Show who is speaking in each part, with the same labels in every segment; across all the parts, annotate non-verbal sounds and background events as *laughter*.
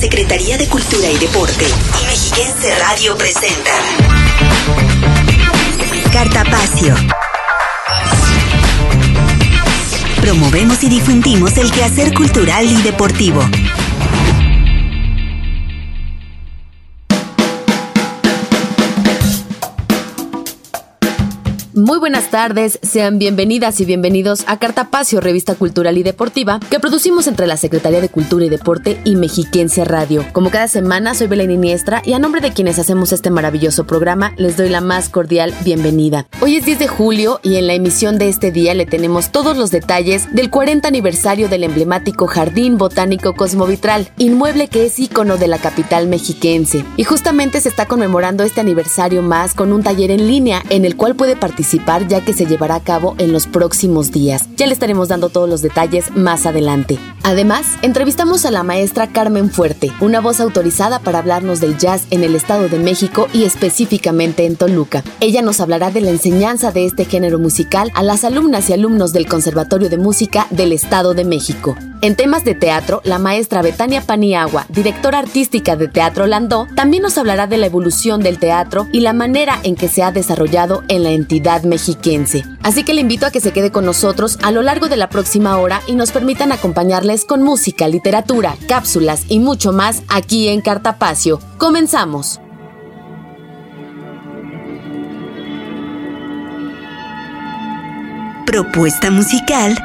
Speaker 1: Secretaría de Cultura y Deporte y Mexiquense Radio presenta Cartapacio. Promovemos y difundimos el quehacer cultural y deportivo.
Speaker 2: Muy buenas tardes, sean bienvenidas y bienvenidos a Cartapacio, revista cultural y deportiva que producimos entre la Secretaría de Cultura y Deporte y Mexiquense Radio. Como cada semana, soy Belén Iniestra y a nombre de quienes hacemos este maravilloso programa, les doy la más cordial bienvenida. Hoy es 10 de julio y en la emisión de este día le tenemos todos los detalles del 40 aniversario del emblemático Jardín Botánico Cosmovitral, inmueble que es ícono de la capital mexiquense. Y justamente se está conmemorando este aniversario más con un taller en línea en el cual puede participar ya que se llevará a cabo en los próximos días. Ya le estaremos dando todos los detalles más adelante. Además, entrevistamos a la maestra Carmen Fuerte, una voz autorizada para hablarnos del jazz en el Estado de México y específicamente en Toluca. Ella nos hablará de la enseñanza de este género musical a las alumnas y alumnos del Conservatorio de Música del Estado de México. En temas de teatro, la maestra Betania Paniagua, directora artística de Teatro Landó, también nos hablará de la evolución del teatro y la manera en que se ha desarrollado en la entidad mexiquense. Así que le invito a que se quede con nosotros a lo largo de la próxima hora y nos permitan acompañarles con música, literatura, cápsulas y mucho más aquí en Cartapacio. Comenzamos.
Speaker 1: Propuesta musical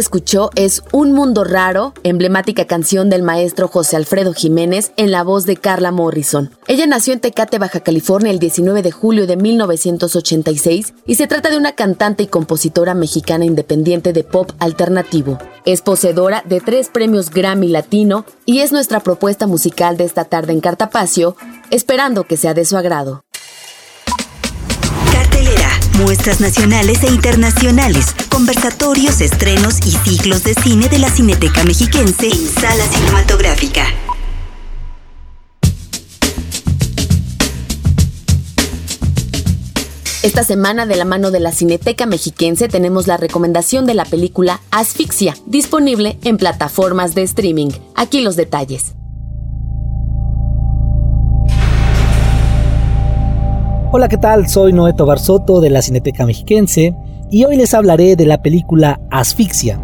Speaker 2: escuchó es Un Mundo Raro, emblemática canción del maestro José Alfredo Jiménez en la voz de Carla Morrison. Ella nació en Tecate, Baja California el 19 de julio de 1986 y se trata de una cantante y compositora mexicana independiente de pop alternativo. Es poseedora de tres premios Grammy Latino y es nuestra propuesta musical de esta tarde en Cartapacio, esperando que sea de su agrado
Speaker 3: muestras nacionales e internacionales, conversatorios, estrenos y ciclos de cine de la Cineteca Mexiquense en Sala Cinematográfica.
Speaker 2: Esta semana de la mano de la Cineteca Mexiquense tenemos la recomendación de la película Asfixia, disponible en plataformas de streaming. Aquí los detalles.
Speaker 4: Hola, ¿qué tal? Soy Noeto Barsoto de la Cineteca Mexiquense y hoy les hablaré de la película Asfixia,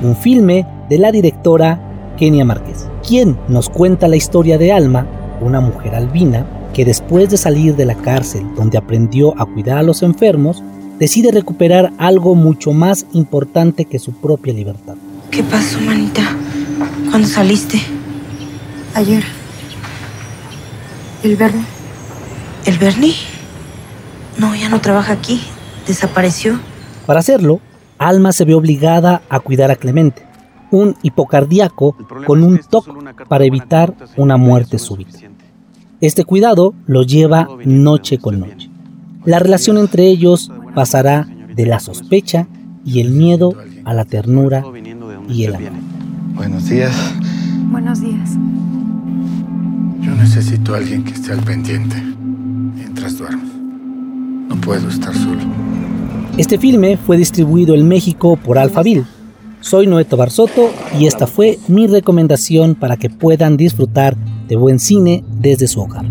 Speaker 4: un filme de la directora Kenia Márquez, quien nos cuenta la historia de Alma, una mujer albina que después de salir de la cárcel donde aprendió a cuidar a los enfermos, decide recuperar algo mucho más importante que su propia libertad.
Speaker 5: ¿Qué pasó, manita? ¿Cuándo saliste?
Speaker 6: Ayer. El viernes.
Speaker 5: ¿El Bernie? No, ya no trabaja aquí. Desapareció.
Speaker 4: Para hacerlo, Alma se ve obligada a cuidar a Clemente, un hipocardíaco con un TOC para evitar una muerte súbita. Este cuidado lo lleva noche con noche. La relación entre ellos pasará de la sospecha y el miedo a la ternura y el amor.
Speaker 7: Buenos días.
Speaker 6: Buenos días.
Speaker 7: Yo necesito a alguien que esté al pendiente mientras duermo. No puedo estar solo.
Speaker 4: Este filme fue distribuido en México por Alphaville. Soy Noeto Barsoto y esta fue mi recomendación para que puedan disfrutar de buen cine desde su hogar.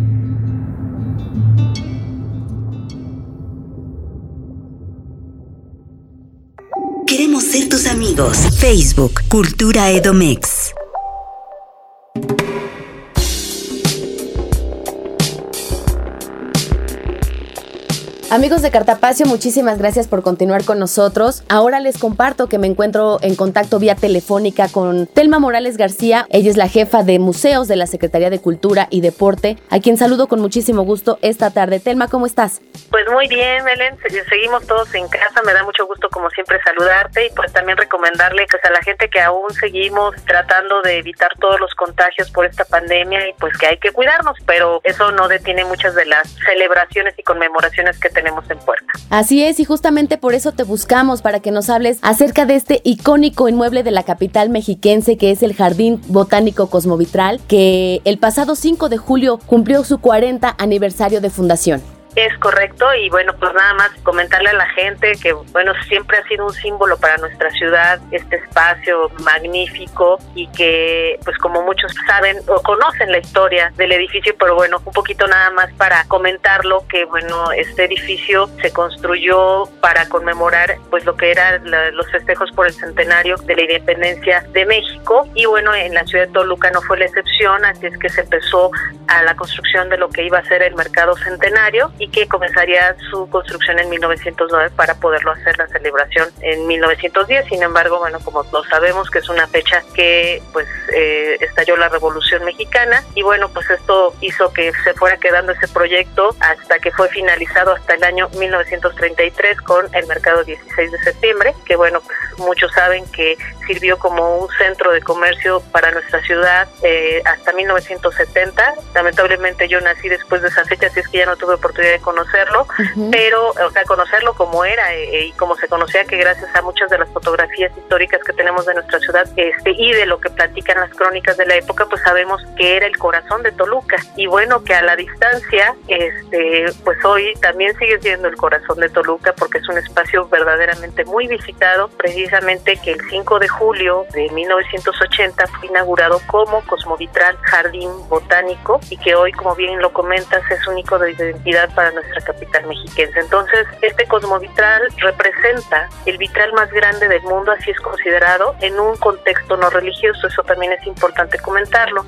Speaker 3: Queremos ser tus amigos. Facebook, Cultura Edomex.
Speaker 2: Amigos de Cartapacio, muchísimas gracias por continuar con nosotros. Ahora les comparto que me encuentro en contacto vía telefónica con Telma Morales García. Ella es la jefa de museos de la Secretaría de Cultura y Deporte, a quien saludo con muchísimo gusto esta tarde. Telma, ¿cómo estás?
Speaker 8: Pues muy bien, Belén. Seguimos todos en casa. Me da mucho gusto, como siempre, saludarte y pues también recomendarle pues, a la gente que aún seguimos tratando de evitar todos los contagios por esta pandemia y pues que hay que cuidarnos, pero eso no detiene muchas de las celebraciones y conmemoraciones que tenemos
Speaker 2: Así es, y justamente por eso te buscamos para que nos hables acerca de este icónico inmueble de la capital mexiquense que es el Jardín Botánico Cosmovitral, que el pasado 5 de julio cumplió su 40 aniversario de fundación.
Speaker 8: Es correcto y bueno, pues nada más comentarle a la gente que bueno, siempre ha sido un símbolo para nuestra ciudad este espacio magnífico y que pues como muchos saben o conocen la historia del edificio, pero bueno, un poquito nada más para comentarlo que bueno, este edificio se construyó para conmemorar pues lo que eran los festejos por el centenario de la independencia de México. Y bueno, en la ciudad de Toluca no fue la excepción, así es que se empezó a la construcción de lo que iba a ser el mercado centenario y que comenzaría su construcción en 1909 para poderlo hacer la celebración en 1910. Sin embargo, bueno, como lo sabemos que es una fecha que pues eh, estalló la Revolución Mexicana y bueno, pues esto hizo que se fuera quedando ese proyecto hasta que fue finalizado hasta el año 1933 con el mercado 16 de septiembre, que bueno, pues muchos saben que sirvió como un centro de comercio para nuestra ciudad eh, hasta 1970. Lamentablemente yo nací después de esa fecha, así es que ya no tuve oportunidad de conocerlo, pero, o sea, conocerlo como era eh, y como se conocía, que gracias a muchas de las fotografías históricas que tenemos de nuestra ciudad este, y de lo que platican las crónicas de la época, pues sabemos que era el corazón de Toluca. Y bueno, que a la distancia, este, pues hoy también sigue siendo el corazón de Toluca porque es un espacio verdaderamente muy visitado, precisamente que el 5 de julio de 1980 fue inaugurado como Cosmovitral Jardín Botánico y que hoy, como bien lo comentas, es único de identidad para para nuestra capital mexiquense. Entonces, este cosmovitral representa el vitral más grande del mundo, así es considerado, en un contexto no religioso, eso también es importante comentarlo,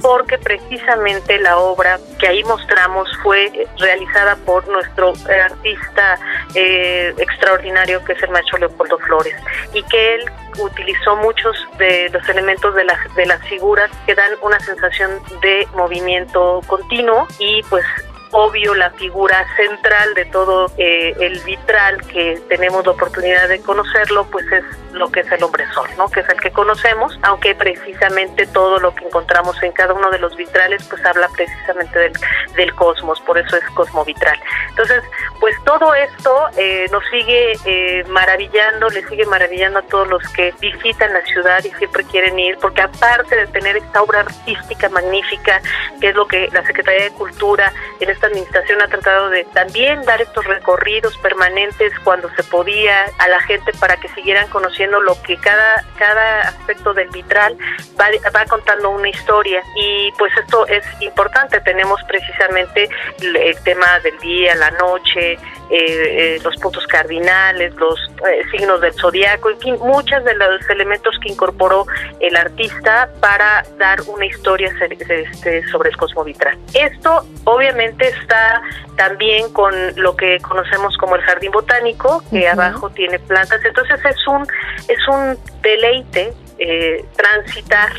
Speaker 8: porque precisamente la obra que ahí mostramos fue realizada por nuestro artista eh, extraordinario que es el maestro Leopoldo Flores y que él utilizó muchos de los elementos de las, de las figuras que dan una sensación de movimiento continuo y pues obvio la figura central de todo eh, el vitral que tenemos la oportunidad de conocerlo, pues es lo que es el hombre sol, ¿no? Que es el que conocemos, aunque precisamente todo lo que encontramos en cada uno de los vitrales, pues habla precisamente del, del cosmos, por eso es cosmovitral. Entonces, pues todo esto eh, nos sigue eh, maravillando, le sigue maravillando a todos los que visitan la ciudad y siempre quieren ir, porque aparte de tener esta obra artística magnífica, que es lo que la Secretaría de Cultura en esta administración ha tratado de también dar estos recorridos permanentes cuando se podía a la gente para que siguieran conociendo lo que cada, cada aspecto del vitral va, va contando una historia. Y pues esto es importante, tenemos precisamente el tema del día, la noche, eh, eh, los puntos cardinales, los eh, signos del zodiaco, en fin, muchos de los elementos que incorporó el artista para dar una historia este, sobre el cosmovitral. Esto obviamente está también con lo que conocemos como el jardín botánico, que abajo tiene plantas, entonces es un es un deleite eh, transitar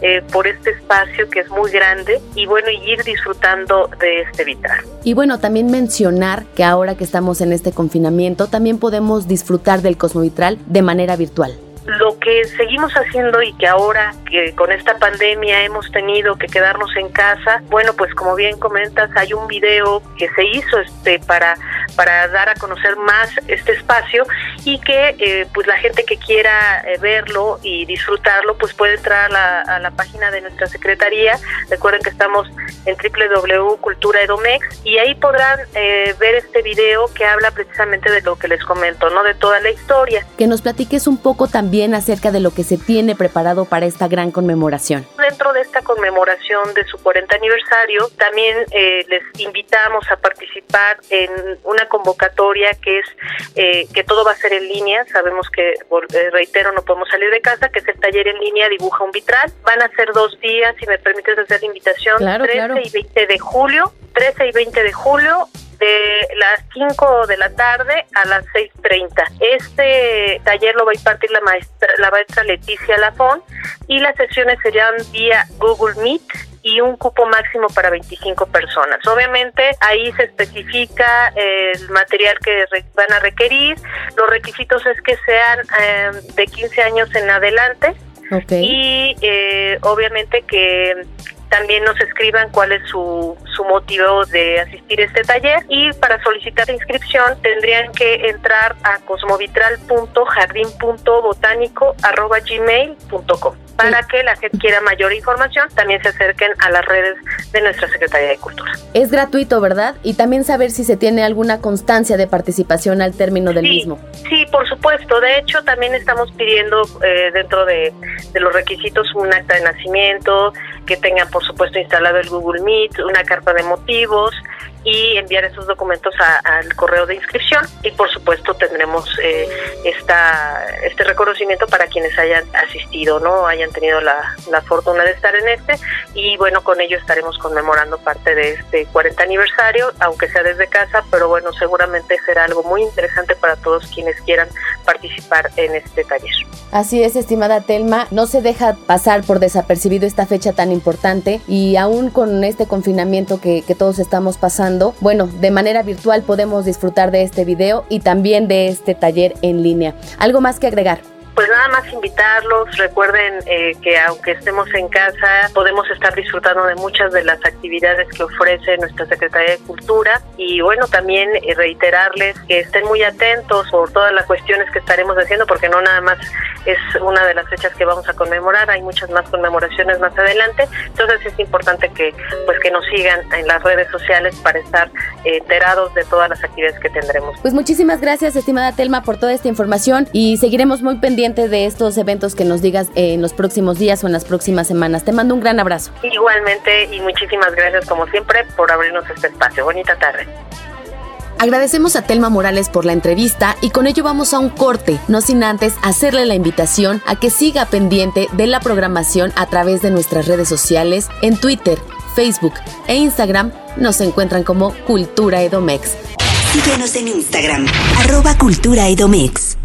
Speaker 8: eh, por este espacio que es muy grande y bueno, ir disfrutando de este vital.
Speaker 2: Y bueno, también mencionar que ahora que estamos en este confinamiento, también podemos disfrutar del Cosmovitral de manera virtual.
Speaker 8: Lo que seguimos haciendo y que ahora que con esta pandemia hemos tenido que quedarnos en casa, bueno, pues como bien comentas, hay un video que se hizo este para para dar a conocer más este espacio y que eh, pues la gente que quiera eh, verlo y disfrutarlo pues puede entrar a la, página de nuestra secretaría. Recuerden que estamos en www.culturaedomex y ahí podrán eh, ver este video que habla precisamente de lo que les comento, ¿no? De toda la historia.
Speaker 2: Que nos platiques un poco también acerca de lo que se tiene preparado para esta gran conmemoración.
Speaker 8: Dentro de esta conmemoración de su 40 aniversario, también eh, les invitamos a participar en una convocatoria que es eh, que todo va a ser en línea. Sabemos que, reitero, no podemos salir de casa, que es el taller en línea Dibuja un Vitral. Van a ser dos días, si me permites hacer la invitación.
Speaker 2: Claro,
Speaker 8: 13 y 20 de julio, 13 y 20 de julio de las 5 de la tarde a las 6.30. Este taller lo va a impartir la maestra, la maestra Leticia Lafón y las sesiones serían vía Google Meet y un cupo máximo para 25 personas. Obviamente ahí se especifica el material que van a requerir. Los requisitos es que sean eh, de 15 años en adelante. Y eh, obviamente que también nos escriban cuál es su, su motivo de asistir a este taller y para solicitar inscripción tendrían que entrar a cosmovitral.jardín.botánico.gmail.com para que la gente quiera mayor información también se acerquen a las redes de nuestra Secretaría de Cultura.
Speaker 2: Es gratuito, ¿verdad? Y también saber si se tiene alguna constancia de participación al término del mismo.
Speaker 8: Sí, por supuesto. De hecho, también estamos pidiendo eh, dentro de, de los requisitos un acta de nacimiento, que tengan por supuesto instalado el Google Meet, una carta de motivos y enviar esos documentos al correo de inscripción. Y por supuesto tendremos eh, esta, este reconocimiento para quienes hayan asistido, no hayan tenido la, la, fortuna de estar en este. Y bueno con ello estaremos conmemorando parte de este 40 aniversario aunque sea desde casa pero bueno seguramente será algo muy interesante para todos quienes quieran participar en este taller.
Speaker 2: Así es, estimada Telma, no se deja pasar por desapercibido esta fecha tan importante y aún con este confinamiento que, que todos estamos pasando, bueno, de manera virtual podemos disfrutar de este video y también de este taller en línea. ¿Algo más que agregar?
Speaker 8: Pues nada más invitarlos. Recuerden eh, que aunque estemos en casa, podemos estar disfrutando de muchas de las actividades que ofrece nuestra Secretaría de Cultura. Y bueno, también eh, reiterarles que estén muy atentos por todas las cuestiones que estaremos haciendo, porque no nada más es una de las fechas que vamos a conmemorar, hay muchas más conmemoraciones más adelante. Entonces es importante que pues que nos sigan en las redes sociales para estar eh, enterados de todas las actividades que tendremos.
Speaker 2: Pues muchísimas gracias, estimada Telma, por toda esta información y seguiremos muy pendientes pendiente de estos eventos que nos digas en los próximos días o en las próximas semanas. Te mando un gran abrazo.
Speaker 8: Igualmente y muchísimas gracias como siempre por abrirnos este espacio. Bonita tarde.
Speaker 2: Agradecemos a Telma Morales por la entrevista y con ello vamos a un corte, no sin antes hacerle la invitación a que siga pendiente de la programación a través de nuestras redes sociales en Twitter, Facebook e Instagram nos encuentran como Cultura Edomex.
Speaker 3: Síguenos en Instagram, arroba Cultura Edomex.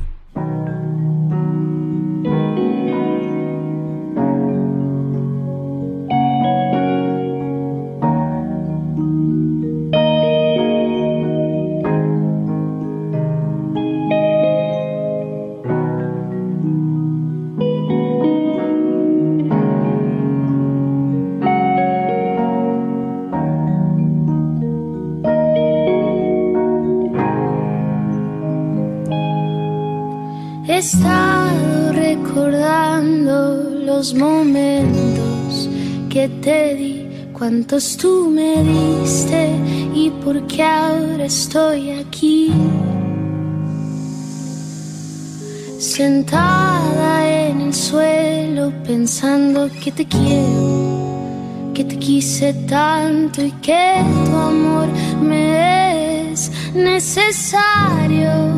Speaker 1: Cuántos tú me diste y por qué ahora estoy aquí. Sentada en el suelo pensando que te quiero, que te quise tanto y que tu amor me es necesario.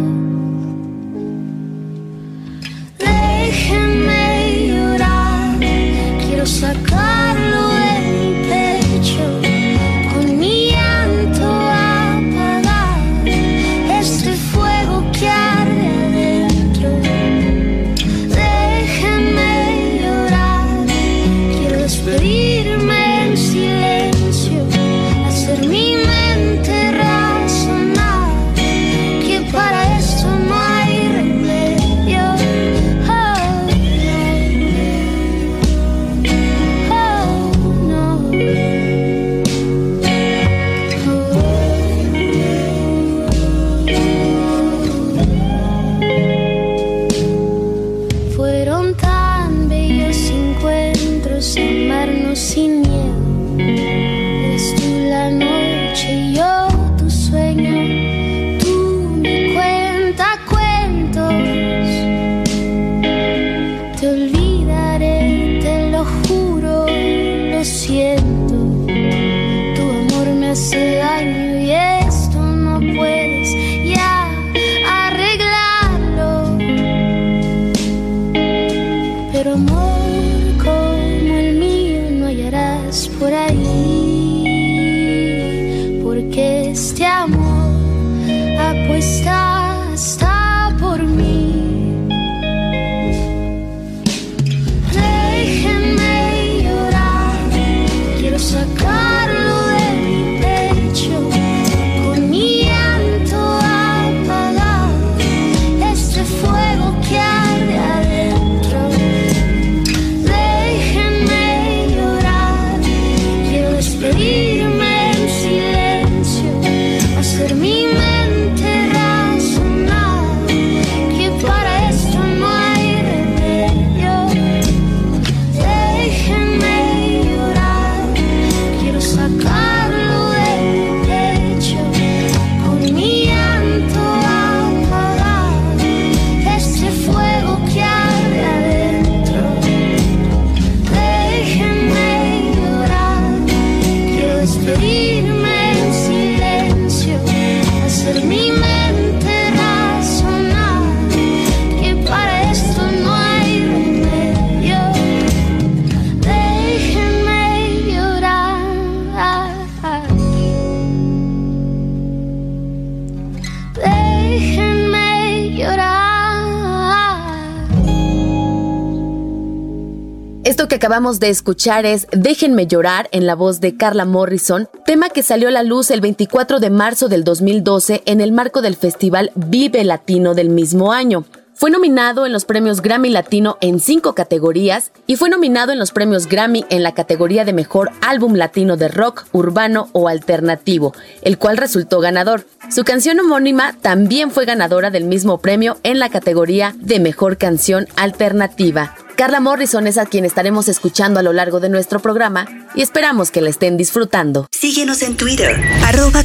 Speaker 2: Acabamos de escuchar es Déjenme llorar en la voz de Carla Morrison, tema que salió a la luz el 24 de marzo del 2012 en el marco del Festival Vive Latino del mismo año. Fue nominado en los premios Grammy Latino en cinco categorías y fue nominado en los premios Grammy en la categoría de Mejor Álbum Latino de Rock, Urbano o Alternativo, el cual resultó ganador. Su canción homónima también fue ganadora del mismo premio en la categoría de Mejor Canción Alternativa. Carla Morrison es a quien estaremos escuchando a lo largo de nuestro programa y esperamos que la estén disfrutando.
Speaker 3: Síguenos en Twitter, arroba.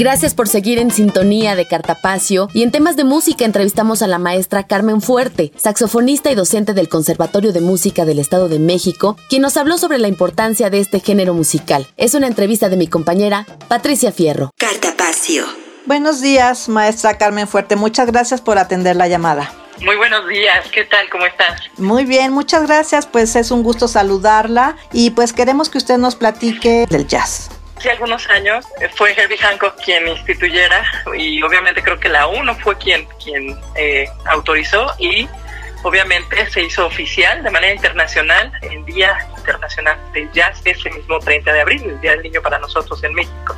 Speaker 2: Gracias por seguir en sintonía de Cartapacio y en temas de música entrevistamos a la maestra Carmen Fuerte, saxofonista y docente del Conservatorio de Música del Estado de México, quien nos habló sobre la importancia de este género musical. Es una entrevista de mi compañera Patricia Fierro.
Speaker 3: Cartapacio.
Speaker 9: Buenos días, maestra Carmen Fuerte. Muchas gracias por atender la llamada.
Speaker 10: Muy buenos días, ¿qué tal? ¿Cómo estás?
Speaker 9: Muy bien, muchas gracias. Pues es un gusto saludarla y pues queremos que usted nos platique del jazz.
Speaker 10: Hace algunos años eh, fue Herbie Hancock quien instituyera y obviamente creo que la UNO fue quien, quien eh, autorizó y obviamente se hizo oficial de manera internacional el Día Internacional del Jazz ese mismo 30 de abril, el Día del Niño para nosotros en México.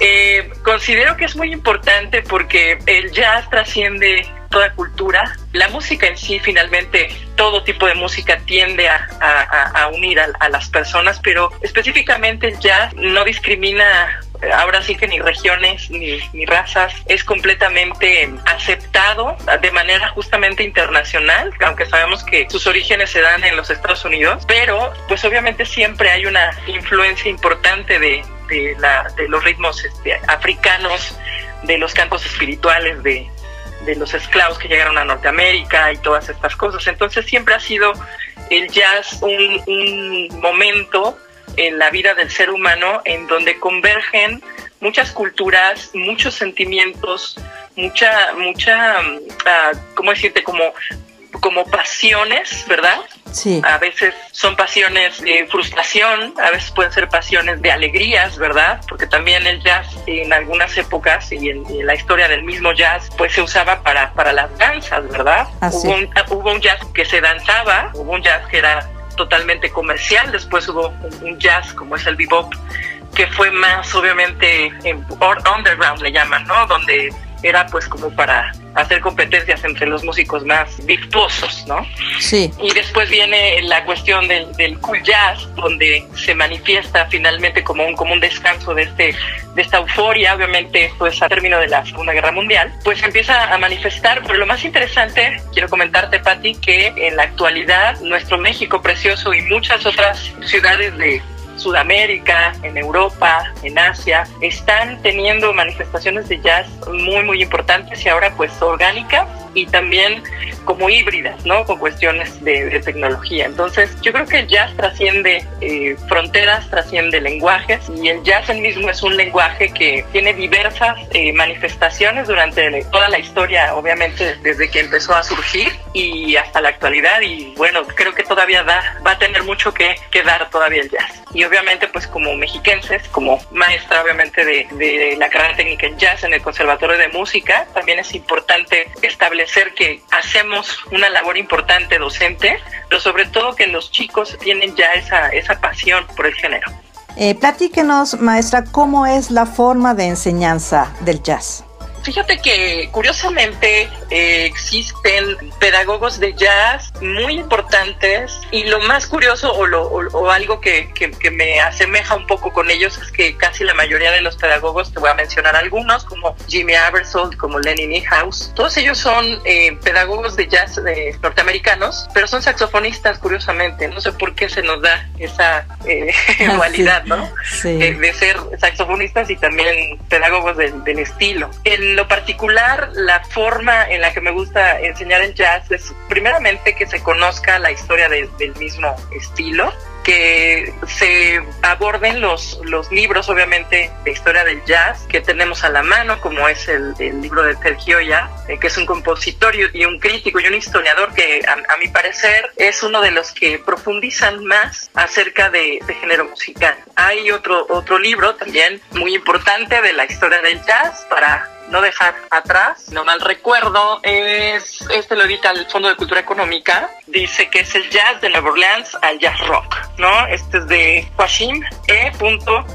Speaker 10: Eh, considero que es muy importante porque el jazz trasciende toda cultura. La música en sí, finalmente, todo tipo de música tiende a, unir a, las personas, pero específicamente el jazz no discrimina ahora sí que ni regiones ni, ni, razas, es completamente aceptado de manera justamente internacional, aunque sabemos que sus orígenes se dan en los Estados Unidos, pero pues obviamente siempre hay una influencia importante de los ritmos este, africanos, de los cantos espirituales, de, de los esclavos que llegaron a Norteamérica y todas estas cosas. Entonces siempre ha sido el jazz un, un momento en la vida del ser humano en donde convergen muchas culturas, muchos sentimientos, mucha, mucha, uh, ¿cómo decirte? Como como pasiones, ¿verdad?
Speaker 9: Sí.
Speaker 10: A veces son pasiones de frustración, a veces pueden ser pasiones de alegrías, ¿verdad? Porque también el jazz en algunas épocas y en, la historia del mismo jazz, pues se usaba para, para las danzas, ¿verdad? Hubo, un, hubo un jazz que se danzaba, hubo un jazz que era totalmente comercial, después hubo un, jazz como es el bebop, que fue más obviamente en underground le llaman, ¿no? Donde era pues como para hacer competencias entre los músicos más virtuosos, ¿no?
Speaker 9: Sí.
Speaker 10: Y después viene la cuestión del, del, cool jazz, donde se manifiesta finalmente como un, como un descanso de, este, de esta euforia, obviamente pues a término de la Segunda Guerra Mundial, pues empieza a manifestar, pero lo más interesante, quiero comentarte, Patti, que en la actualidad nuestro México precioso y muchas otras ciudades de Sudamérica, en Europa, en Asia, están teniendo manifestaciones de jazz muy, muy importantes y ahora pues orgánicas y también como híbridas, ¿no? Con cuestiones de, tecnología. Entonces, yo creo que el jazz trasciende eh, fronteras, trasciende lenguajes y el jazz en mismo es un lenguaje que tiene diversas eh, manifestaciones durante toda la historia, obviamente desde que empezó a surgir y hasta la actualidad y bueno, creo que todavía da, va a tener mucho que, que dar todavía el jazz. Y obviamente pues como mexiquenses, como maestra obviamente de, la carrera técnica en jazz en el Conservatorio de Música, también es importante establecer que hacemos una labor importante docente, pero sobre todo que los chicos tienen ya esa, esa pasión por el género.
Speaker 9: Eh, platíquenos, maestra, cómo es la forma de enseñanza del jazz.
Speaker 10: Fíjate que curiosamente eh, existen pedagogos de jazz muy importantes y lo más curioso o, lo, o, algo que, que, me asemeja un poco con ellos es que casi la mayoría de los pedagogos, te voy a mencionar algunos, como Jimmy Abersold, como Lenny Niehaus, todos ellos son eh, pedagogos de jazz eh, norteamericanos, pero son saxofonistas curiosamente. No sé por qué se nos da esa *laughs* ah, dualidad, ¿no? de ser saxofonistas y también pedagogos del, del estilo. El en lo particular, la forma en la que me gusta enseñar el jazz es primeramente que se conozca la historia del mismo estilo, que se aborden los, los libros, obviamente, de historia del jazz que tenemos a la mano, como es el, libro de Ted Gioia, eh, que es un compositor y, un crítico y un historiador que, a, mi parecer, es uno de los que profundizan más acerca de, de, género musical. Hay otro, otro libro también muy importante de la historia del jazz para no dejar atrás, no mal recuerdo, es, este lo edita el Fondo de Cultura Económica, dice que es el jazz de Nueva Orleans al jazz rock, ¿no? Este es de Washim E.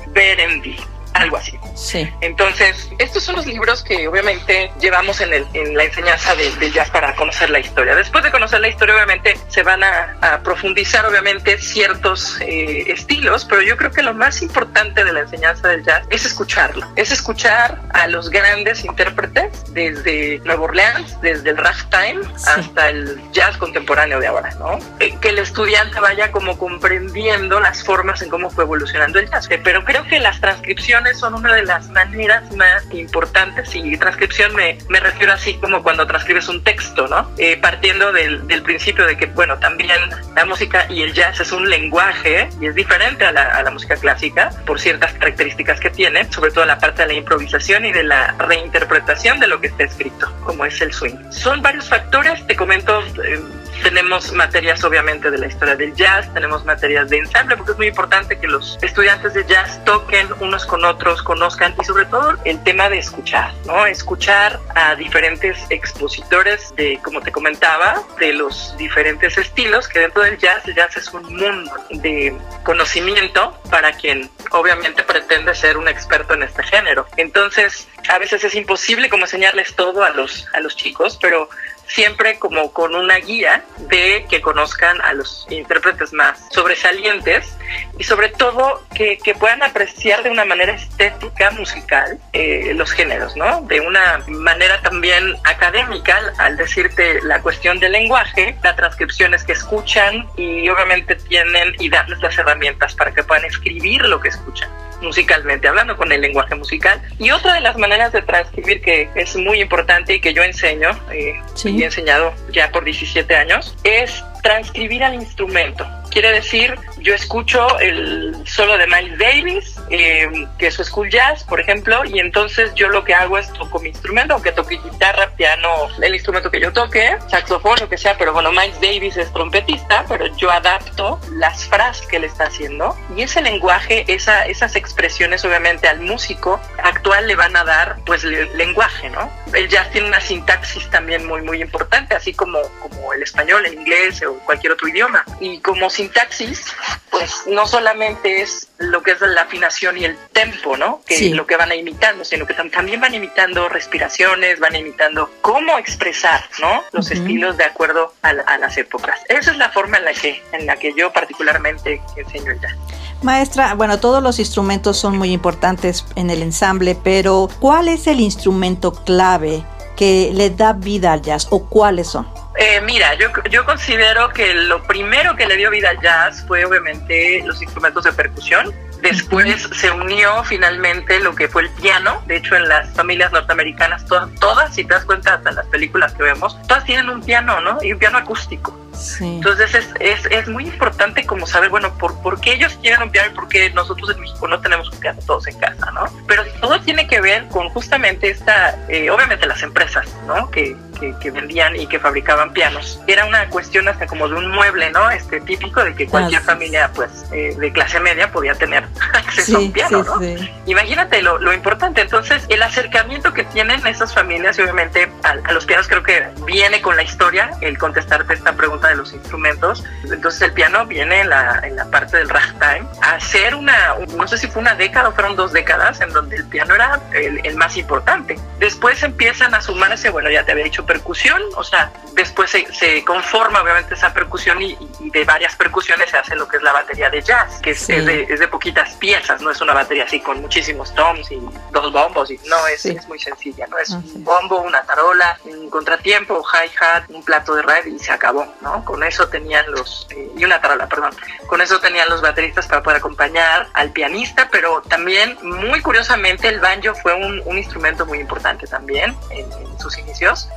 Speaker 10: Berendi algo así.
Speaker 9: Sí.
Speaker 10: Entonces, estos son los libros que obviamente llevamos en, el, en la enseñanza del jazz para conocer la historia. Después de conocer la historia, obviamente se van a, profundizar, obviamente, ciertos eh, estilos, pero yo creo que lo más importante de la enseñanza del jazz es escucharlo, es escuchar a los grandes intérpretes desde Nueva Orleans, desde el ragtime hasta el jazz contemporáneo de ahora, ¿no? Eh, que el estudiante vaya como comprendiendo las formas en cómo fue evolucionando el jazz. Eh, pero creo que las transcripciones transcripciones son una de las maneras más importantes y transcripción me, me refiero así como cuando transcribes un texto, ¿no? Eh, partiendo del, del, principio de que, bueno, también la música y el jazz es un lenguaje y es diferente a la, a la música clásica por ciertas características que tiene, sobre todo la parte de la improvisación y de la reinterpretación de lo que está escrito, como es el swing. Son varios factores, te comento. Eh, tenemos materias obviamente de la historia del jazz, tenemos materias de ensamble, porque es muy importante que los estudiantes de jazz toquen unos con otros, conozcan y sobre todo el tema de escuchar, ¿no? Escuchar a diferentes expositores de, como te comentaba, de los diferentes estilos, que dentro del jazz, el jazz es un mundo de conocimiento para quien obviamente pretende ser un experto en este género. Entonces, a veces es imposible como enseñarles todo a los, a los chicos, pero siempre como con una guía de que conozcan a los intérpretes más sobresalientes y sobre todo que, que puedan apreciar de una manera estética musical eh, los géneros, ¿no? De una manera también académica, al decirte la cuestión del lenguaje, la transcripción es que escuchan y obviamente tienen y darles las herramientas para que puedan escribir lo que escuchan musicalmente, hablando con el lenguaje musical. Y otra de las maneras de transcribir que es muy importante y que yo enseño, eh, y he enseñado ya por 17 años, es transcribir al instrumento. Quiere decir, yo escucho el solo de Miles Davis, eh, que es school jazz, por ejemplo, y entonces yo lo que hago es toco mi instrumento, aunque toque guitarra, piano, el instrumento que yo toque, saxofón, lo que sea, pero bueno, Miles Davis es trompetista, pero yo adapto las frases que él está haciendo y ese lenguaje, esa, esas expresiones obviamente al músico actual le van a dar pues lenguaje, ¿no? El jazz tiene una sintaxis también muy, muy importante, así como, como el español, el inglés o cualquier otro idioma. Y como sintaxis, pues no solamente es lo que es la afinación y el tempo, ¿no? Que lo que van a imitando, sino que también van imitando respiraciones, van imitando cómo expresar, ¿no? Los estilos de acuerdo a, a, las épocas. Esa es la forma en la que, en la que yo particularmente enseño el jazz.
Speaker 9: Maestra, bueno, todos los instrumentos son muy importantes en el ensamble, pero ¿cuál es el instrumento clave que le da vida al jazz o cuáles son?
Speaker 10: Eh, mira, yo, yo considero que lo primero que le dio vida al jazz fue obviamente los instrumentos de percusión. Después se unió finalmente lo que fue el piano. De hecho, en las familias norteamericanas, todas, todas si te das cuenta, hasta las películas que vemos, todas tienen un piano, ¿no? Y un piano acústico. Entonces es, es, es, muy importante como saber, bueno, por, por qué ellos tienen un piano y por qué nosotros en México no tenemos un piano todos en casa, ¿no? Pero todo tiene que ver con justamente esta, eh, obviamente las empresas, ¿no? Que, que, vendían y que fabricaban pianos. Era una cuestión hasta como de un mueble, ¿no? Este típico de que cualquier familia, pues, eh, de clase media podía tener *laughs* un piano, ¿no? Imagínate lo, lo, importante. Entonces, el acercamiento que tienen esas familias, y obviamente a, a los pianos creo que viene con la historia, el contestarte esta pregunta de los instrumentos. Entonces el piano viene en la, en la parte del ragtime a ser una, no sé si fue una década o fueron dos décadas en donde el piano era el, el más importante. Después empiezan a sumarse, bueno, ya te había dicho percusión, o sea, después se, se conforma obviamente esa percusión y, y, de varias percusiones se hace lo que es la batería de jazz, que es, sí. es, de, es, de, poquitas piezas, no es una batería así con muchísimos toms y dos bombos, y no, es, sí. es muy sencilla, ¿no? Es ah, un bombo, una tarola, un contratiempo, hi-hat, un plato de red y se acabó, ¿no? Con eso tenían los, eh, y una tarola, perdón, con eso tenían los bateristas para poder acompañar al pianista, pero también, muy curiosamente, el banjo fue un, un instrumento muy importante también en, en sus inicios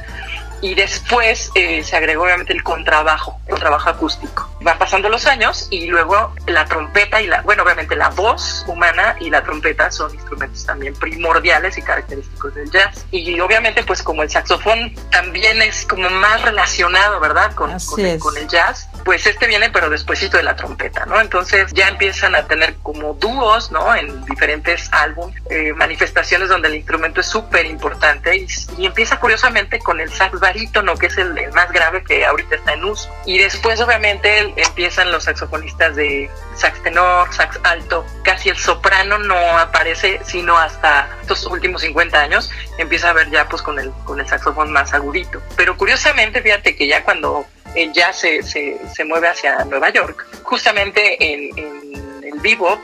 Speaker 10: y después eh, se agregó obviamente el contrabajo, el contrabajo acústico. Van pasando los años y luego la trompeta y la, bueno, obviamente la voz humana y la trompeta son instrumentos también primordiales y característicos del jazz. Y obviamente pues como el saxofón también es como más relacionado, ¿verdad? Con, con el, con, el, jazz, pues este viene pero despuésito de la trompeta, ¿no? Entonces ya empiezan a tener como dúos, ¿no? En diferentes álbumes, eh, manifestaciones donde el instrumento es súper importante y, y, empieza curiosamente con el sax barítono, que es el, el, más grave que ahorita está en uso. Y después obviamente empiezan los saxofonistas de sax tenor, sax alto, casi el soprano no aparece sino hasta estos últimos 50 años, empieza a ver ya pues con el, con el saxofón más agudito. Pero curiosamente, fíjate que ya cuando el jazz se, se, se mueve hacia Nueva York, justamente en, el bebop,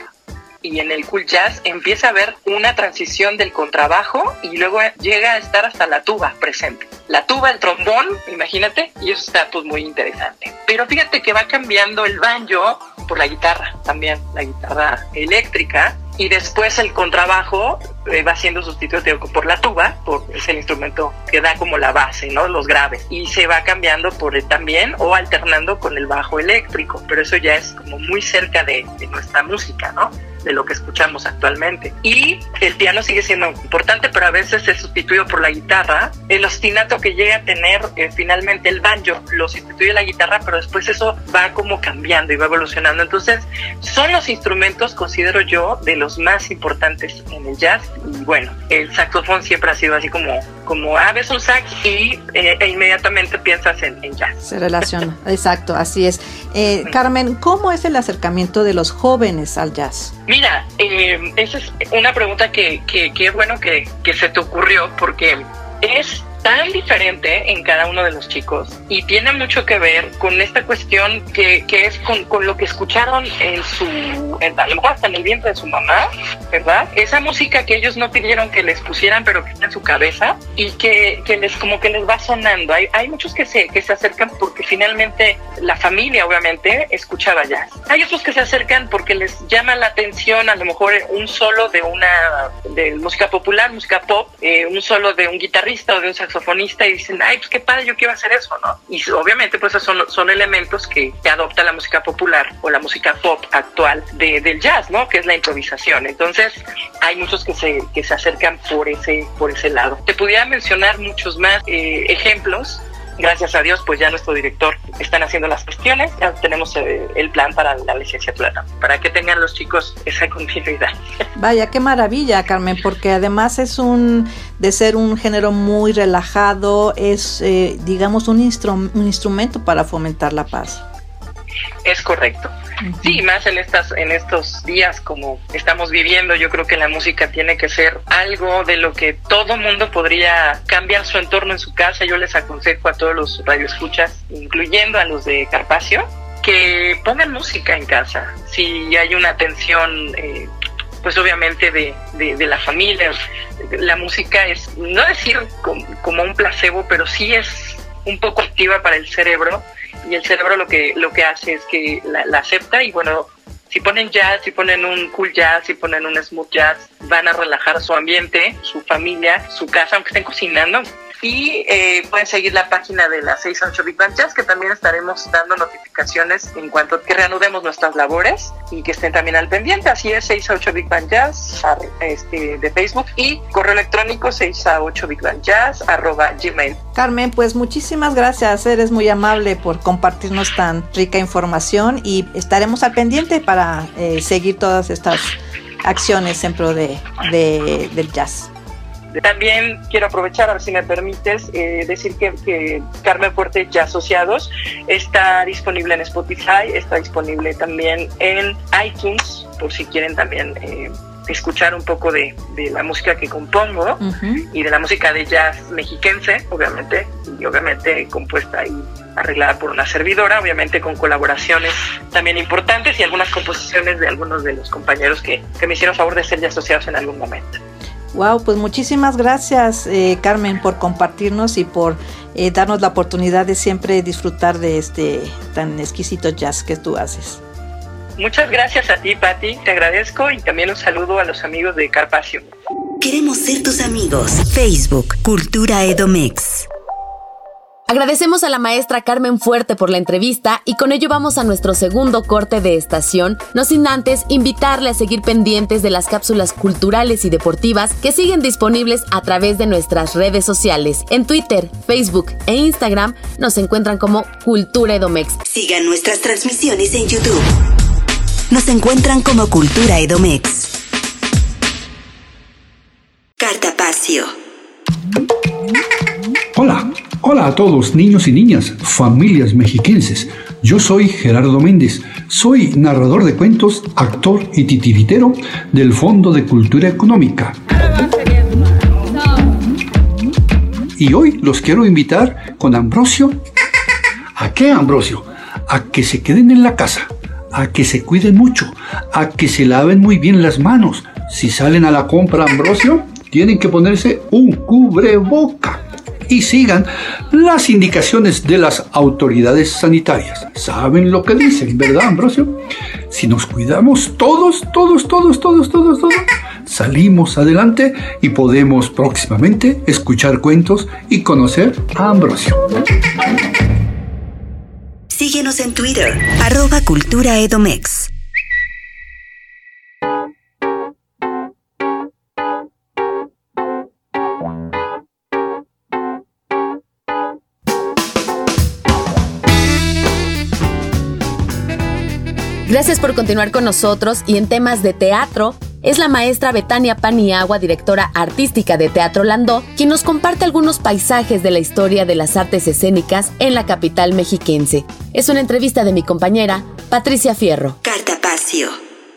Speaker 10: y en el cool jazz empieza a haber una transición del contrabajo y luego llega a estar hasta la tuba presente. La tuba, el trombón, imagínate, y eso está pues muy interesante. Pero fíjate que va cambiando el banjo por la guitarra también, la guitarra eléctrica, y después el contrabajo eh, va siendo sustituido por la tuba, por, es el instrumento que da como la base, ¿no? Los graves. Y se va cambiando por también o alternando con el bajo eléctrico, pero eso ya es como muy cerca de, de nuestra música, ¿no? de lo que escuchamos actualmente. Y el piano sigue siendo importante, pero a veces es sustituido por la guitarra. El ostinato que llega a tener eh, finalmente el banjo lo sustituye la guitarra, pero después eso va como cambiando y va evolucionando. Entonces, son los instrumentos, considero yo, de los más importantes en el jazz. Bueno, el saxofón siempre ha sido así como, como ah, ves un sax y eh, e inmediatamente piensas en, jazz.
Speaker 9: Se relaciona, *laughs* exacto, así es. Eh, Carmen, ¿cómo es el acercamiento de los jóvenes al jazz?
Speaker 10: Mira, eh, esa es una pregunta que, que, que es bueno que, que se te ocurrió porque es tan diferente en cada uno de los chicos y tiene mucho que ver con esta cuestión que, que es con, con, lo que escucharon en su, en, a lo mejor hasta en el vientre de su mamá, ¿verdad? Esa música que ellos no pidieron que les pusieran, pero que está en su cabeza y que, que les como que les va sonando. Hay, hay muchos que se, que se acercan porque finalmente la familia, obviamente, escuchaba jazz. Hay otros que se acercan porque les llama la atención a lo mejor un solo de una de música popular, música pop, eh, un solo de un guitarrista o de un saxofonista y dicen, ay, pues qué padre, yo quiero hacer eso, ¿no? Y obviamente pues son, son elementos que, que adopta la música popular o la música pop actual de, del jazz, ¿no? Que es la improvisación. Entonces hay muchos que se, que se acercan por ese, por ese lado. Te pudiera mencionar muchos más eh, ejemplos gracias a Dios, pues ya nuestro director están haciendo las cuestiones, ya tenemos eh, el plan para la licenciatura, para que tengan los chicos esa *laughs* continuidad.
Speaker 9: Vaya, qué maravilla, Carmen, porque además es un, de ser un género muy relajado, es, eh, digamos, un, un instrumento para fomentar la paz.
Speaker 10: Es correcto. Sí, más en estas, en estos días como estamos viviendo, yo creo que la música tiene que ser algo de lo que todo mundo podría cambiar su entorno en su casa. Yo les aconsejo a todos los radioescuchas, incluyendo a los de Carpacio, que pongan música en casa. Si hay una atención eh, pues obviamente de, de, la familia. La música es, no decir como, como, un placebo, pero sí es un poco activa para el cerebro y el cerebro lo que, lo que hace es que la, acepta y bueno, si ponen jazz, si ponen un cool jazz, si ponen un smooth jazz, van a relajar su ambiente, su familia, su casa, aunque estén cocinando, y eh, pueden seguir la página de la 68 Big Bang Jazz, que también estaremos dando notificaciones en cuanto que reanudemos nuestras labores y que estén también al pendiente. Así es, 68 Big Bang Jazz este, de Facebook y correo electrónico 68 Big Bang Jazz arroba gmail.
Speaker 9: Carmen, pues muchísimas gracias. Eres muy amable por compartirnos tan rica información y estaremos al pendiente para eh, seguir todas estas acciones en pro de, de, del jazz.
Speaker 10: También quiero aprovechar, a ver si me permites, eh, decir que, Carmen Fuerte Ya Asociados está disponible en Spotify, está disponible también en iTunes, por si quieren también eh, escuchar un poco de, la música que compongo y de la música de jazz mexiquense, obviamente, y obviamente compuesta y arreglada por una servidora, obviamente con colaboraciones también importantes y algunas composiciones de algunos de los compañeros que, que me hicieron favor de ser ya asociados en algún momento.
Speaker 9: Wow, pues muchísimas gracias eh, Carmen por compartirnos y por eh, darnos la oportunidad de siempre disfrutar de este tan exquisito jazz que tú haces.
Speaker 10: Muchas gracias a ti, Patti, te agradezco y también un saludo a los amigos de Carpacio.
Speaker 3: Queremos ser tus amigos. Facebook, Cultura Edomex.
Speaker 2: Agradecemos a la maestra Carmen Fuerte por la entrevista y con ello vamos a nuestro segundo corte de estación, no sin antes invitarle a seguir pendientes de las cápsulas culturales y deportivas que siguen disponibles a través de nuestras redes sociales. En Twitter, Facebook e Instagram nos encuentran como Cultura Edomex.
Speaker 3: Sigan nuestras transmisiones en YouTube. Nos encuentran como Cultura Edomex. Cartapacio.
Speaker 11: Hola. Hola a todos, niños y niñas, familias mexiquenses. Yo soy Gerardo Méndez. Soy narrador de cuentos, actor y titiritero del Fondo de Cultura Económica. Y hoy los quiero invitar con Ambrosio. ¿A qué, Ambrosio? A que se queden en la casa, a que se cuiden mucho, a que se laven muy bien las manos. Si salen a la compra, Ambrosio, tienen que ponerse un cubreboca y sigan las indicaciones de las autoridades sanitarias. ¿Saben lo que dicen, verdad, Ambrosio? Si nos cuidamos todos, todos, todos, todos, todos, todos, salimos adelante y podemos próximamente escuchar cuentos y conocer a Ambrosio.
Speaker 3: Síguenos en Twitter, arroba Cultura Edomex.
Speaker 2: Gracias por continuar con nosotros y en temas de teatro es la maestra Betania Paniagua, directora artística de Teatro Landó, quien nos comparte algunos paisajes de la historia de las artes escénicas en la capital mexiquense. Es una entrevista de mi compañera Patricia Fierro.
Speaker 3: Cartapacio.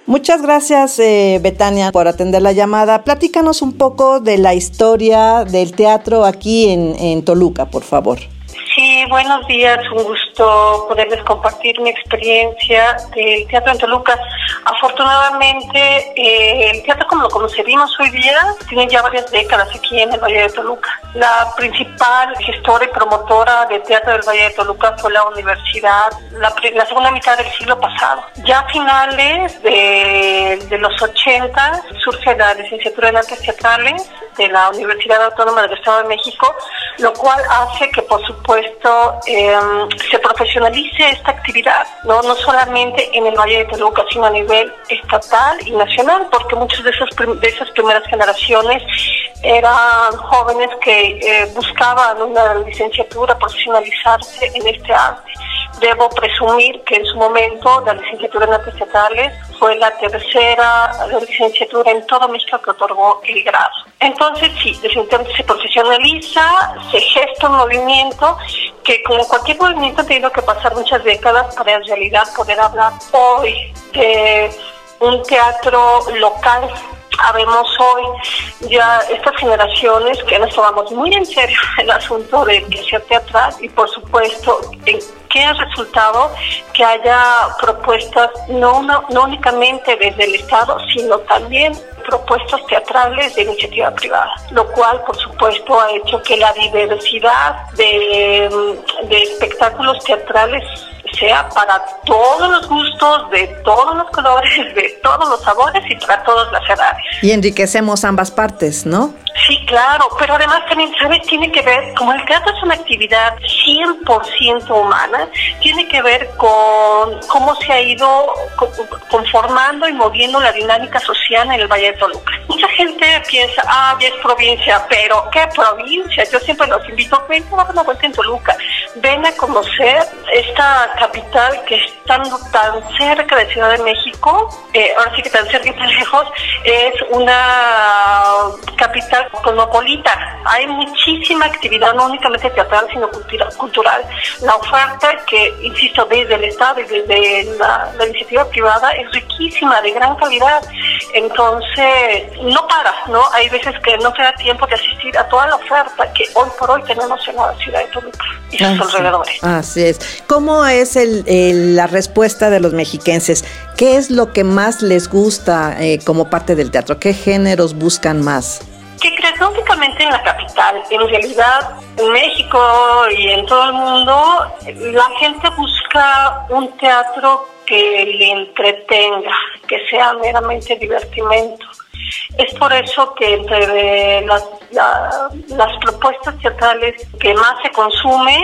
Speaker 9: Muchas gracias, eh, Betania, por atender la llamada. Platícanos un poco de la historia del teatro aquí en, en Toluca, por favor.
Speaker 12: Sí, buenos días, un gusto poderles compartir mi experiencia del teatro en Toluca. Afortunadamente, eh, el teatro como lo concebimos hoy día tiene ya varias décadas aquí en el Valle de Toluca. La principal gestora y promotora de teatro del Valle de Toluca fue la universidad, la, la segunda mitad del siglo pasado. Ya a finales de, de los 80 surge la licenciatura en artes teatrales de la Universidad Autónoma del Estado de México, lo cual hace que, por supuesto, eh, se profesionalice esta actividad, ¿no? no solamente en el Valle de Toluca, sino a nivel estatal y nacional, porque muchas de esas, de esas primeras generaciones eran jóvenes que eh, buscaban una licenciatura, profesionalizarse en este arte. Debo presumir que en su momento la licenciatura en artes teatrales fue la tercera licenciatura en todo México que otorgó el grado. Entonces, sí, definitivamente se profesionaliza, se gesta un movimiento que como cualquier movimiento ha tenido que pasar muchas décadas para en realidad poder hablar hoy de un teatro local Habemos hoy ya estas generaciones que nos tomamos muy en serio *laughs* el asunto de sea teatral y por supuesto en ha resultado que haya propuestas no, no, no únicamente desde el Estado, sino también propuestas teatrales de iniciativa privada, lo cual por supuesto ha hecho que la diversidad de, de espectáculos teatrales sea para todos los gustos, de todos los colores, *laughs* de todos los sabores y para todas las edades.
Speaker 9: Y enriquecemos ambas partes, ¿no?
Speaker 12: Claro, pero además también, ¿sabes? Tiene que ver, como el teatro es una actividad 100% humana, tiene que ver con cómo se ha ido conformando y moviendo la dinámica social en el Valle de Toluca. Mucha gente piensa, ah, ya es provincia, pero ¿qué provincia? Yo siempre los invito, ven a dar una vuelta en Toluca, ven a conocer esta capital que estando tan cerca de Ciudad de México, eh, ahora sí que tan cerca y tan lejos, es una capital cosmopolita. Hay muchísima actividad, no únicamente teatral, sino cultural. La oferta que, insisto, desde el Estado y desde la, iniciativa privada es riquísima, de gran calidad. Entonces, no para, ¿no? Hay veces que no te da tiempo de asistir a toda la oferta que hoy por hoy tenemos en la ciudad de Toluca y sus alrededores.
Speaker 9: Así es. ¿Cómo es el, la respuesta de los mexiquenses? ¿Qué es lo que más les gusta eh, como parte del teatro? ¿Qué géneros buscan más?
Speaker 12: que crees únicamente en la capital, en realidad en México y en todo el mundo, la gente busca un teatro que le entretenga, que sea meramente divertimento. Es por eso que entre las, las propuestas teatrales que más se consumen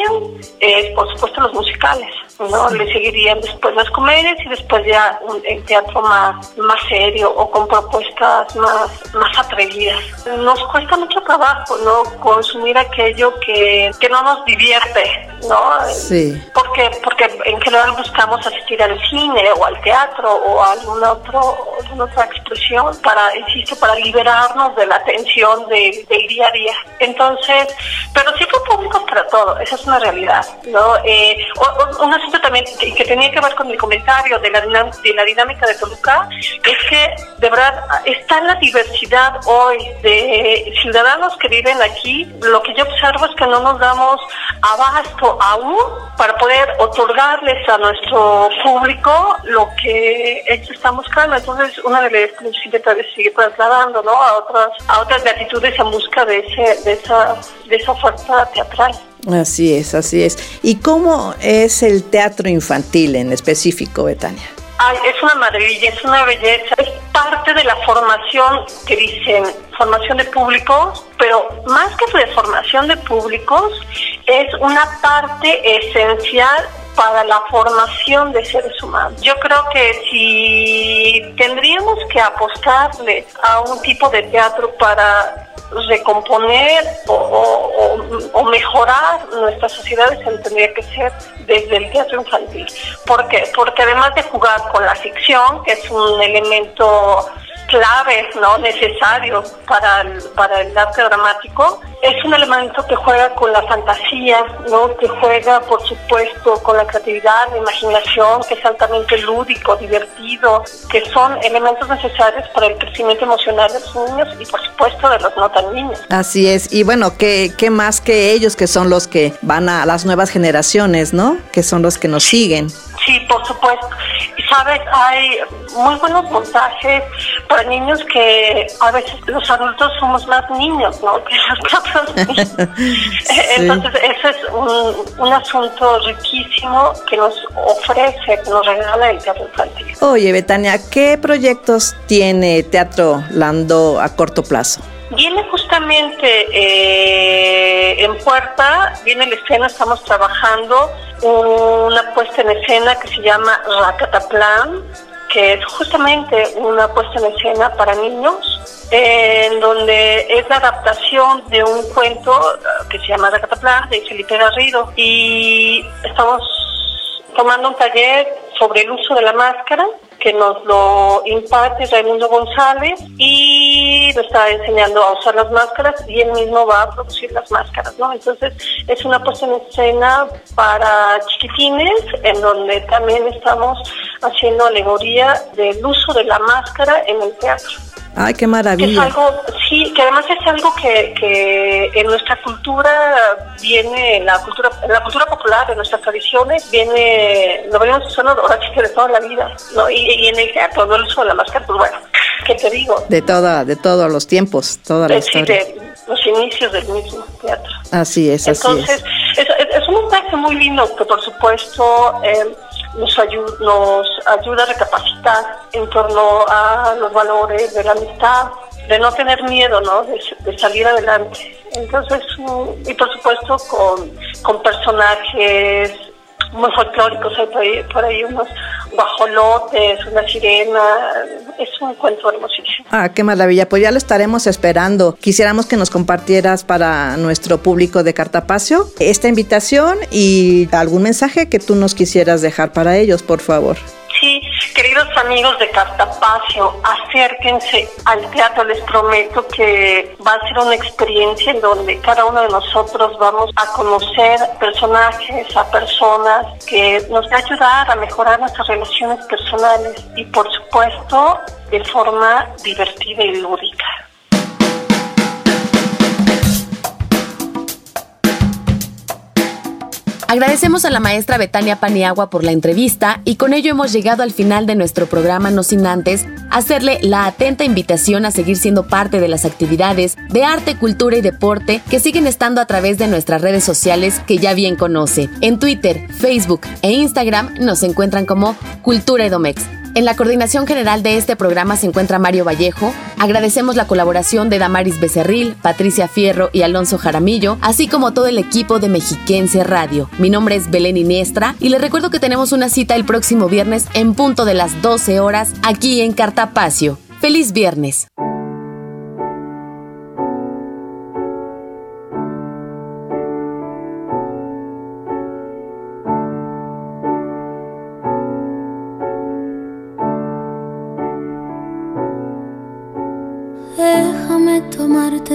Speaker 12: es, por supuesto, los musicales. ¿no? Le seguirían después las comedias y después ya el teatro más, más serio o con propuestas más, más atrevidas. Nos cuesta mucho trabajo, ¿no? Consumir aquello que, que no nos divierte, ¿no?
Speaker 9: Sí.
Speaker 12: Porque, porque en general buscamos asistir al cine o al teatro o a alguna, otro, alguna otra expresión para, insisto, para liberarnos de la tensión del día a día. Entonces, pero siempre públicos para todo, esa es una realidad, ¿no? Eh, un asunto también que, que, tenía que ver con mi comentario de la, de la dinámica de Toluca es que, de verdad, está la diversidad hoy de ciudadanos que viven aquí. Lo que yo observo es que no nos damos abasto aún para poder otorgarles a nuestro público lo que ellos están buscando. Entonces, una de las sigue, sigue trasladando ¿no? a otras a otras latitudes en busca de, ese, de, esa, de esa oferta teatral.
Speaker 9: Así es, así es. ¿Y cómo es el teatro infantil en específico, Betania?
Speaker 12: Ay, es una maravilla, es una belleza, es parte de la formación que dicen formación de públicos, pero más que de formación de públicos, es una parte esencial para la formación de seres humanos. Yo creo que si tendríamos que apostarle a un tipo de teatro para recomponer o, mejorar nuestras sociedades tendría que ser desde el teatro infantil. ¿Por qué? Porque además de jugar con la ficción, que es un elemento clave, ¿no? necesario para el, para el arte dramático, es un elemento que juega con la fantasía, ¿no? que juega, por supuesto, con la creatividad, la imaginación, que es altamente lúdico, divertido, que son elementos necesarios para el crecimiento emocional de los niños y, por supuesto, de los no tan niños.
Speaker 9: Así es, y bueno, ¿qué, qué más que ellos que son los que van a las nuevas generaciones, ¿no? Que son los que nos siguen.
Speaker 12: Sí, por supuesto. Sabes, hay muy buenos montajes para niños que a veces los adultos somos más niños, ¿no? *laughs* Que *laughs* Entonces, ese es un, un, asunto riquísimo que nos ofrece, que nos regala el teatro infantil.
Speaker 9: Oye, Betania, ¿qué proyectos tiene Teatro Lando a corto plazo?
Speaker 12: Viene justamente eh, en puerta, viene la escena, estamos trabajando una puesta en escena que se llama Racataplan, que es justamente una puesta en escena para niños, en donde es la adaptación de un cuento uh, que se llama Racataplan de Felipe Garrido. Y estamos tomando un taller sobre el uso de la máscara que nos lo imparte Raimundo González y nos está enseñando a usar las máscaras y él mismo va a producir las máscaras, ¿no? Entonces es una puesta en escena para chiquitines en donde también estamos haciendo alegoría del uso de la máscara en el teatro.
Speaker 9: Ay, qué maravilla.
Speaker 12: Es algo, sí, que además es algo que, que en nuestra cultura viene, en la cultura, en la cultura popular, en nuestras tradiciones, viene, lo venimos usando ahora sí que de toda la vida, ¿no? Y, y en el teatro, no el uso de la máscara, pues bueno, ¿qué te digo?
Speaker 9: De toda, de todos los tiempos, toda la historia.
Speaker 12: Sí, de los inicios del mismo teatro.
Speaker 9: Así es, así
Speaker 12: Entonces, es. es, es un mensaje muy lindo que por supuesto... Eh, nos, ayuda, nos ayuda a recapacitar en torno a los valores de la amistad, de no tener miedo, ¿no? De, salir adelante. Entonces, mm, y por supuesto con, con personajes muy folclóricos, hay por ahí, unos guajolotes, una sirena, es un cuento hermosísimo.
Speaker 9: Ah, qué maravilla, pues ya lo estaremos esperando. Quisiéramos que nos compartieras para nuestro público de Cartapacio esta invitación y algún mensaje que tú nos quisieras dejar para ellos, por favor.
Speaker 12: Queridos amigos de Cartapacio, acérquense al teatro. Les prometo que va a ser una experiencia en donde cada uno de nosotros vamos a conocer personajes, a personas que nos van a ayudar a mejorar nuestras relaciones personales y, por supuesto, de forma divertida y lúdica.
Speaker 2: Agradecemos a la maestra Betania Paniagua por la entrevista y con ello hemos llegado al final de nuestro programa No Sin Antes hacerle la atenta invitación a seguir siendo parte de las actividades de arte, cultura y deporte que siguen estando a través de nuestras redes sociales que ya bien conoce. En Twitter, Facebook e Instagram nos encuentran como Cultura Edomex. En la coordinación general de este programa se encuentra Mario Vallejo. Agradecemos la colaboración de Damaris Becerril, Patricia Fierro y Alonso Jaramillo, así como todo el equipo de Mexiquense Radio. Mi nombre es Belén Iniestra y les recuerdo que tenemos una cita el próximo viernes en punto de las 12 horas aquí en Cartapacio. ¡Feliz viernes!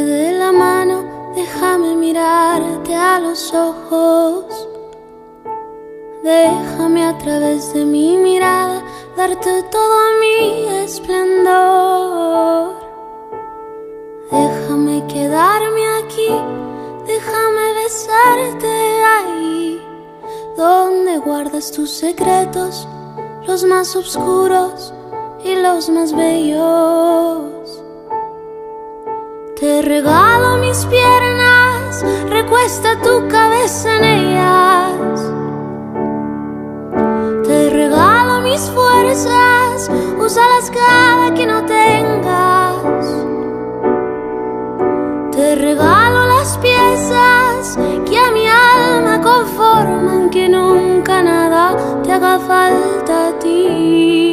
Speaker 1: De la mano, déjame mirarte a los ojos. Déjame a través de mi mirada darte todo mi esplendor. Déjame quedarme aquí, déjame besarte ahí guardas tus secretos, los más oscuros y los más bellos. Te regalo mis piernas, recuesta tu cabeza en ellas. Te regalo mis fuerzas, úsalas cada que no tengas. Te regalo las piezas que a mi alma conforman, que nunca nada te haga falta a ti.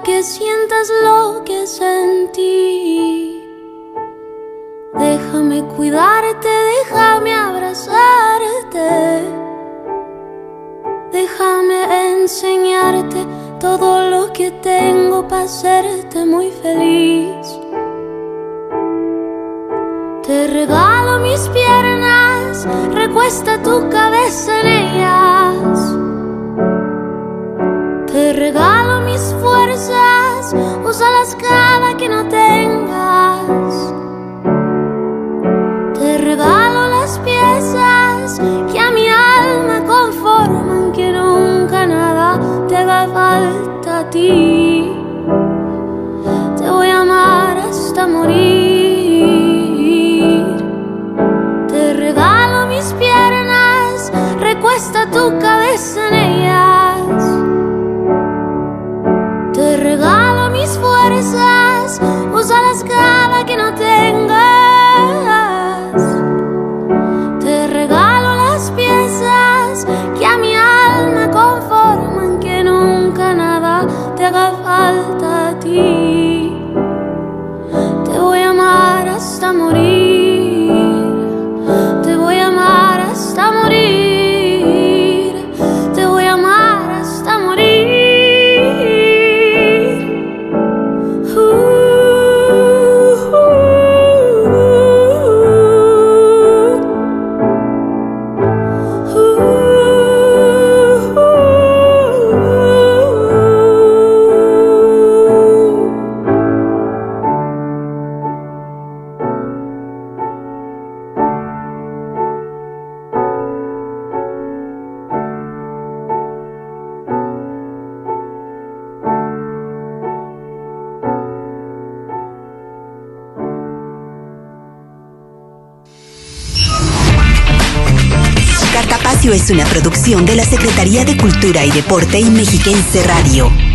Speaker 1: Que sientas lo que sentí. Déjame cuidarte, déjame abrazarte. Déjame enseñarte todo lo que tengo para hacerte muy feliz. Te regalo mis piernas, recuesta tu cabeza en ellas. Te regalo mis fuerzas, úsalas cada que no tengas. Te regalo las piezas que a mi alma conforman, que nunca nada te haga falta a ti.
Speaker 3: Es una producción de la Secretaría de Cultura y Deporte y Mexiquense Radio.